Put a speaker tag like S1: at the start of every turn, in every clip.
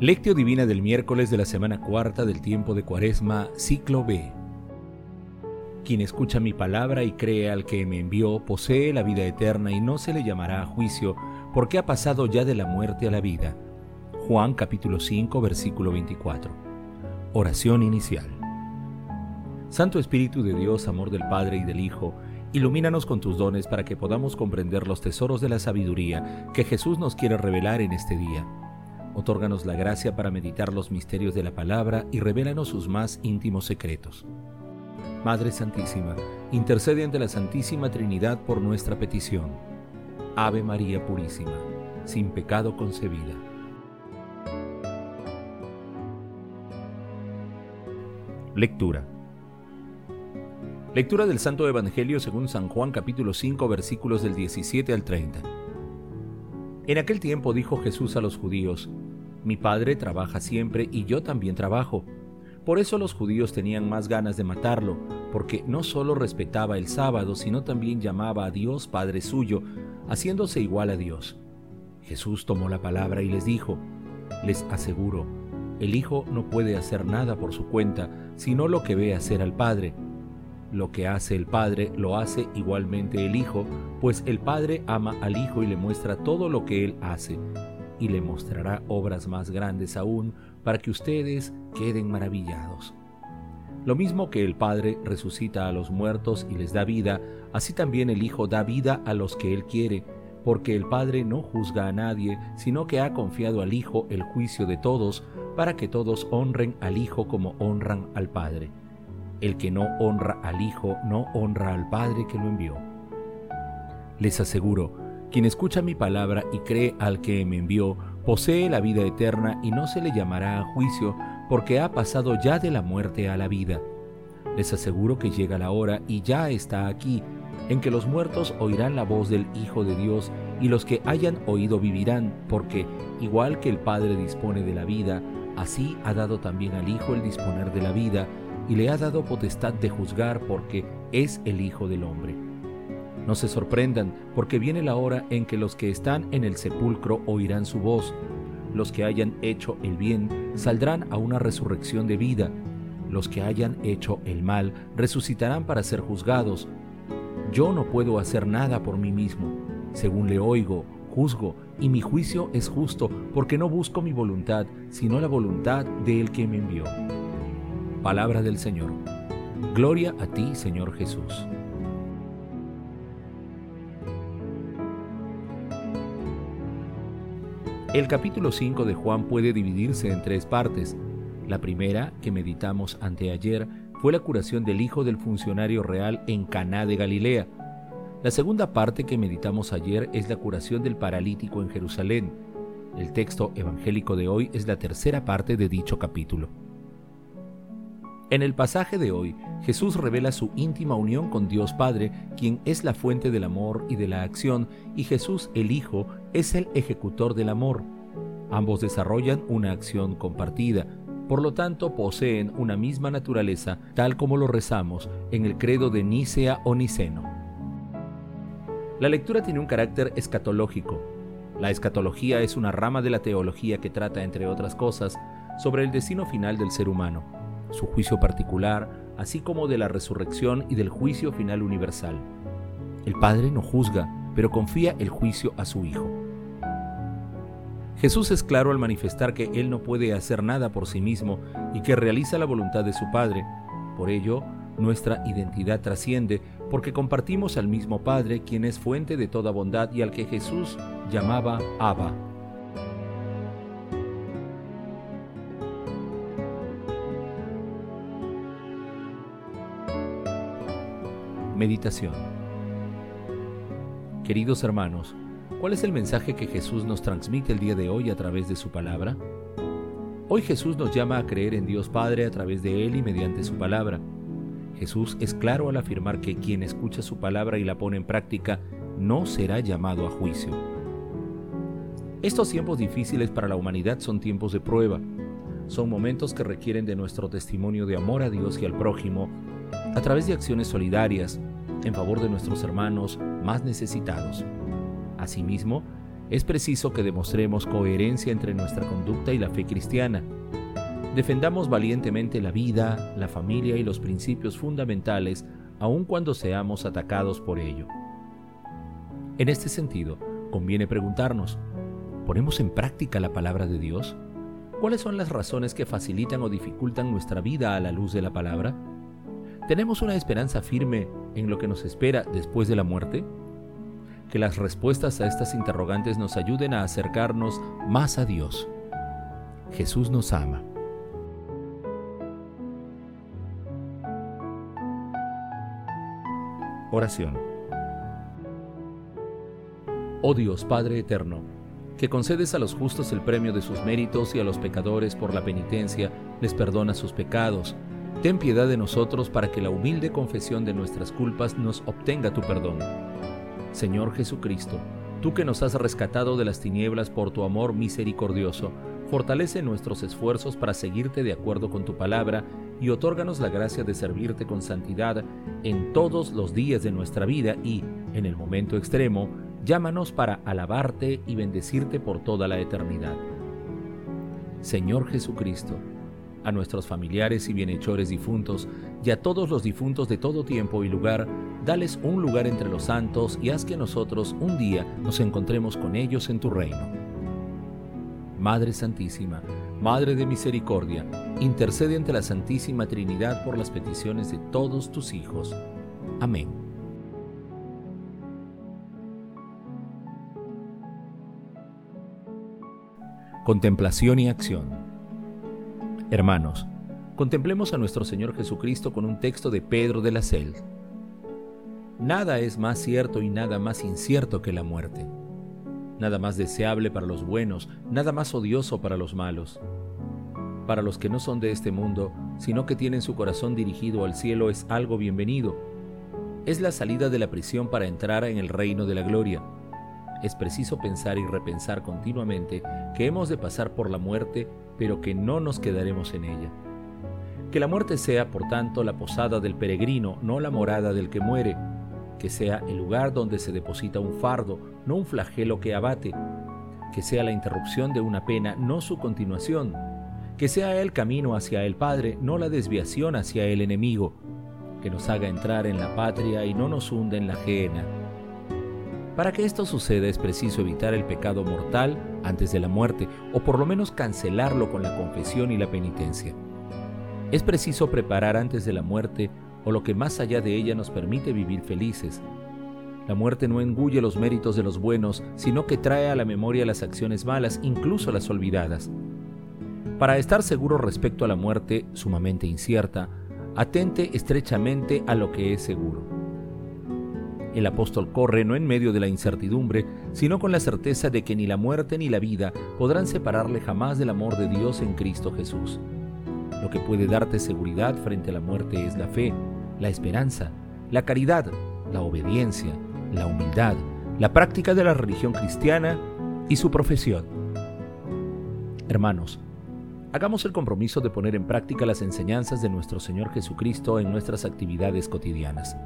S1: Lectio Divina del miércoles de la semana cuarta del tiempo de Cuaresma, ciclo B. Quien escucha mi palabra y cree al que me envió, posee la vida eterna y no se le llamará a juicio, porque ha pasado ya de la muerte a la vida. Juan capítulo 5, versículo 24. Oración inicial. Santo Espíritu de Dios, amor del Padre y del Hijo, ilumínanos con tus dones para que podamos comprender los tesoros de la sabiduría que Jesús nos quiere revelar en este día Otórganos la gracia para meditar los misterios de la palabra y revélanos sus más íntimos secretos. Madre Santísima, intercede ante la Santísima Trinidad por nuestra petición. Ave María Purísima, sin pecado concebida. Lectura. Lectura del Santo Evangelio según San Juan capítulo 5 versículos del 17 al 30. En aquel tiempo dijo Jesús a los judíos, mi padre trabaja siempre y yo también trabajo. Por eso los judíos tenían más ganas de matarlo, porque no solo respetaba el sábado, sino también llamaba a Dios Padre suyo, haciéndose igual a Dios. Jesús tomó la palabra y les dijo, les aseguro, el Hijo no puede hacer nada por su cuenta, sino lo que ve hacer al Padre. Lo que hace el Padre lo hace igualmente el Hijo, pues el Padre ama al Hijo y le muestra todo lo que Él hace y le mostrará obras más grandes aún para que ustedes queden maravillados. Lo mismo que el Padre resucita a los muertos y les da vida, así también el Hijo da vida a los que Él quiere, porque el Padre no juzga a nadie, sino que ha confiado al Hijo el juicio de todos, para que todos honren al Hijo como honran al Padre. El que no honra al Hijo no honra al Padre que lo envió. Les aseguro, quien escucha mi palabra y cree al que me envió, posee la vida eterna y no se le llamará a juicio, porque ha pasado ya de la muerte a la vida. Les aseguro que llega la hora y ya está aquí, en que los muertos oirán la voz del Hijo de Dios y los que hayan oído vivirán, porque, igual que el Padre dispone de la vida, así ha dado también al Hijo el disponer de la vida, y le ha dado potestad de juzgar porque es el Hijo del Hombre. No se sorprendan, porque viene la hora en que los que están en el sepulcro oirán su voz. Los que hayan hecho el bien saldrán a una resurrección de vida. Los que hayan hecho el mal resucitarán para ser juzgados. Yo no puedo hacer nada por mí mismo. Según le oigo, juzgo, y mi juicio es justo, porque no busco mi voluntad, sino la voluntad del que me envió. Palabra del Señor. Gloria a ti, Señor Jesús. El capítulo 5 de Juan puede dividirse en tres partes. La primera, que meditamos anteayer, fue la curación del hijo del funcionario real en Caná de Galilea. La segunda parte que meditamos ayer es la curación del paralítico en Jerusalén. El texto evangélico de hoy es la tercera parte de dicho capítulo. En el pasaje de hoy, Jesús revela su íntima unión con Dios Padre, quien es la fuente del amor y de la acción, y Jesús el Hijo es el ejecutor del amor. Ambos desarrollan una acción compartida, por lo tanto poseen una misma naturaleza, tal como lo rezamos en el credo de Nicea o Niceno. La lectura tiene un carácter escatológico. La escatología es una rama de la teología que trata, entre otras cosas, sobre el destino final del ser humano su juicio particular, así como de la resurrección y del juicio final universal. El Padre no juzga, pero confía el juicio a su Hijo. Jesús es claro al manifestar que Él no puede hacer nada por sí mismo y que realiza la voluntad de su Padre. Por ello, nuestra identidad trasciende porque compartimos al mismo Padre, quien es fuente de toda bondad y al que Jesús llamaba Abba, Meditación Queridos hermanos, ¿cuál es el mensaje que Jesús nos transmite el día de hoy a través de su palabra? Hoy Jesús nos llama a creer en Dios Padre a través de Él y mediante su palabra. Jesús es claro al afirmar que quien escucha su palabra y la pone en práctica no será llamado a juicio. Estos tiempos difíciles para la humanidad son tiempos de prueba. Son momentos que requieren de nuestro testimonio de amor a Dios y al prójimo a través de acciones solidarias en favor de nuestros hermanos más necesitados. Asimismo, es preciso que demostremos coherencia entre nuestra conducta y la fe cristiana. Defendamos valientemente la vida, la familia y los principios fundamentales, aun cuando seamos atacados por ello. En este sentido, conviene preguntarnos, ¿ponemos en práctica la palabra de Dios? ¿Cuáles son las razones que facilitan o dificultan nuestra vida a la luz de la palabra? ¿Tenemos una esperanza firme en lo que nos espera después de la muerte? Que las respuestas a estas interrogantes nos ayuden a acercarnos más a Dios. Jesús nos ama. Oración. Oh Dios Padre Eterno, que concedes a los justos el premio de sus méritos y a los pecadores por la penitencia les perdona sus pecados, ten piedad de nosotros para que la humilde confesión de nuestras culpas nos obtenga tu perdón. Señor Jesucristo, tú que nos has rescatado de las tinieblas por tu amor misericordioso, fortalece nuestros esfuerzos para seguirte de acuerdo con tu palabra y otórganos la gracia de servirte con santidad en todos los días de nuestra vida y, en el momento extremo, llámanos para alabarte y bendecirte por toda la eternidad. Señor Jesucristo, a nuestros familiares y bienhechores difuntos, y a todos los difuntos de todo tiempo y lugar, dales un lugar entre los santos y haz que nosotros un día nos encontremos con ellos en tu reino. Madre Santísima, Madre de Misericordia, intercede ante la Santísima Trinidad por las peticiones de todos tus hijos. Amén. Contemplación y acción. Hermanos, contemplemos a nuestro Señor Jesucristo con un texto de Pedro de la Cel. Nada es más cierto y nada más incierto que la muerte. Nada más deseable para los buenos, nada más odioso para los malos. Para los que no son de este mundo, sino que tienen su corazón dirigido al cielo, es algo bienvenido. Es la salida de la prisión para entrar en el reino de la gloria es preciso pensar y repensar continuamente que hemos de pasar por la muerte, pero que no nos quedaremos en ella. Que la muerte sea, por tanto, la posada del peregrino, no la morada del que muere, que sea el lugar donde se deposita un fardo, no un flagelo que abate, que sea la interrupción de una pena, no su continuación, que sea el camino hacia el Padre, no la desviación hacia el enemigo, que nos haga entrar en la patria y no nos hunda en la ajena para que esto suceda es preciso evitar el pecado mortal antes de la muerte, o por lo menos cancelarlo con la confesión y la penitencia. Es preciso preparar antes de la muerte o lo que más allá de ella nos permite vivir felices. La muerte no engulle los méritos de los buenos, sino que trae a la memoria las acciones malas, incluso las olvidadas. Para estar seguro respecto a la muerte, sumamente incierta, atente estrechamente a lo que es seguro. El apóstol corre no en medio de la incertidumbre, sino con la certeza de que ni la muerte ni la vida podrán separarle jamás del amor de Dios en Cristo Jesús. Lo que puede darte seguridad frente a la muerte es la fe, la esperanza, la caridad, la obediencia, la humildad, la práctica de la religión cristiana y su profesión. Hermanos, hagamos el compromiso de poner en práctica las enseñanzas de nuestro Señor Jesucristo en nuestras actividades cotidianas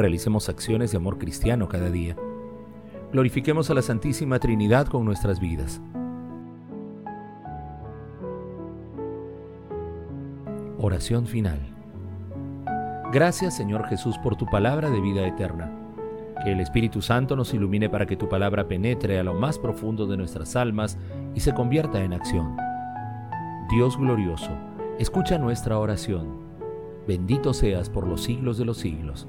S1: realicemos acciones de amor cristiano cada día. Glorifiquemos a la Santísima Trinidad con nuestras vidas. Oración final. Gracias Señor Jesús por tu palabra de vida eterna. Que el Espíritu Santo nos ilumine para que tu palabra penetre a lo más profundo de nuestras almas y se convierta en acción. Dios glorioso, escucha nuestra oración. Bendito seas por los siglos de los siglos.